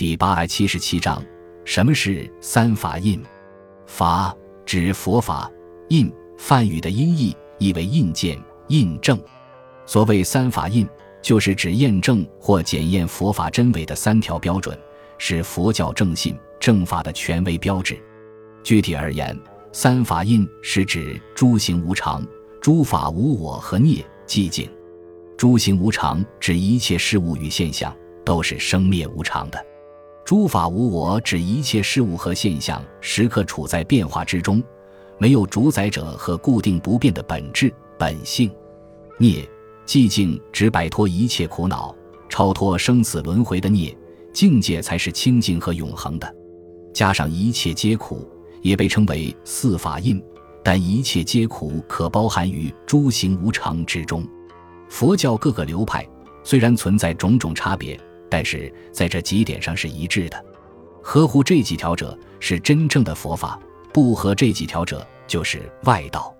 第八百七十七章：什么是三法印？法指佛法，印梵语的音译意为印鉴、印证。所谓三法印，就是指验证或检验佛法真伪的三条标准，是佛教正信正法的权威标志。具体而言，三法印是指诸行无常、诸法无我和涅寂静。诸行无常指一切事物与现象都是生灭无常的。诸法无我，指一切事物和现象时刻处在变化之中，没有主宰者和固定不变的本质本性。涅寂静指摆脱一切苦恼，超脱生死轮回的涅境界才是清净和永恒的。加上一切皆苦，也被称为四法印。但一切皆苦可包含于诸行无常之中。佛教各个流派虽然存在种种差别。但是在这几点上是一致的，合乎这几条者是真正的佛法，不合这几条者就是外道。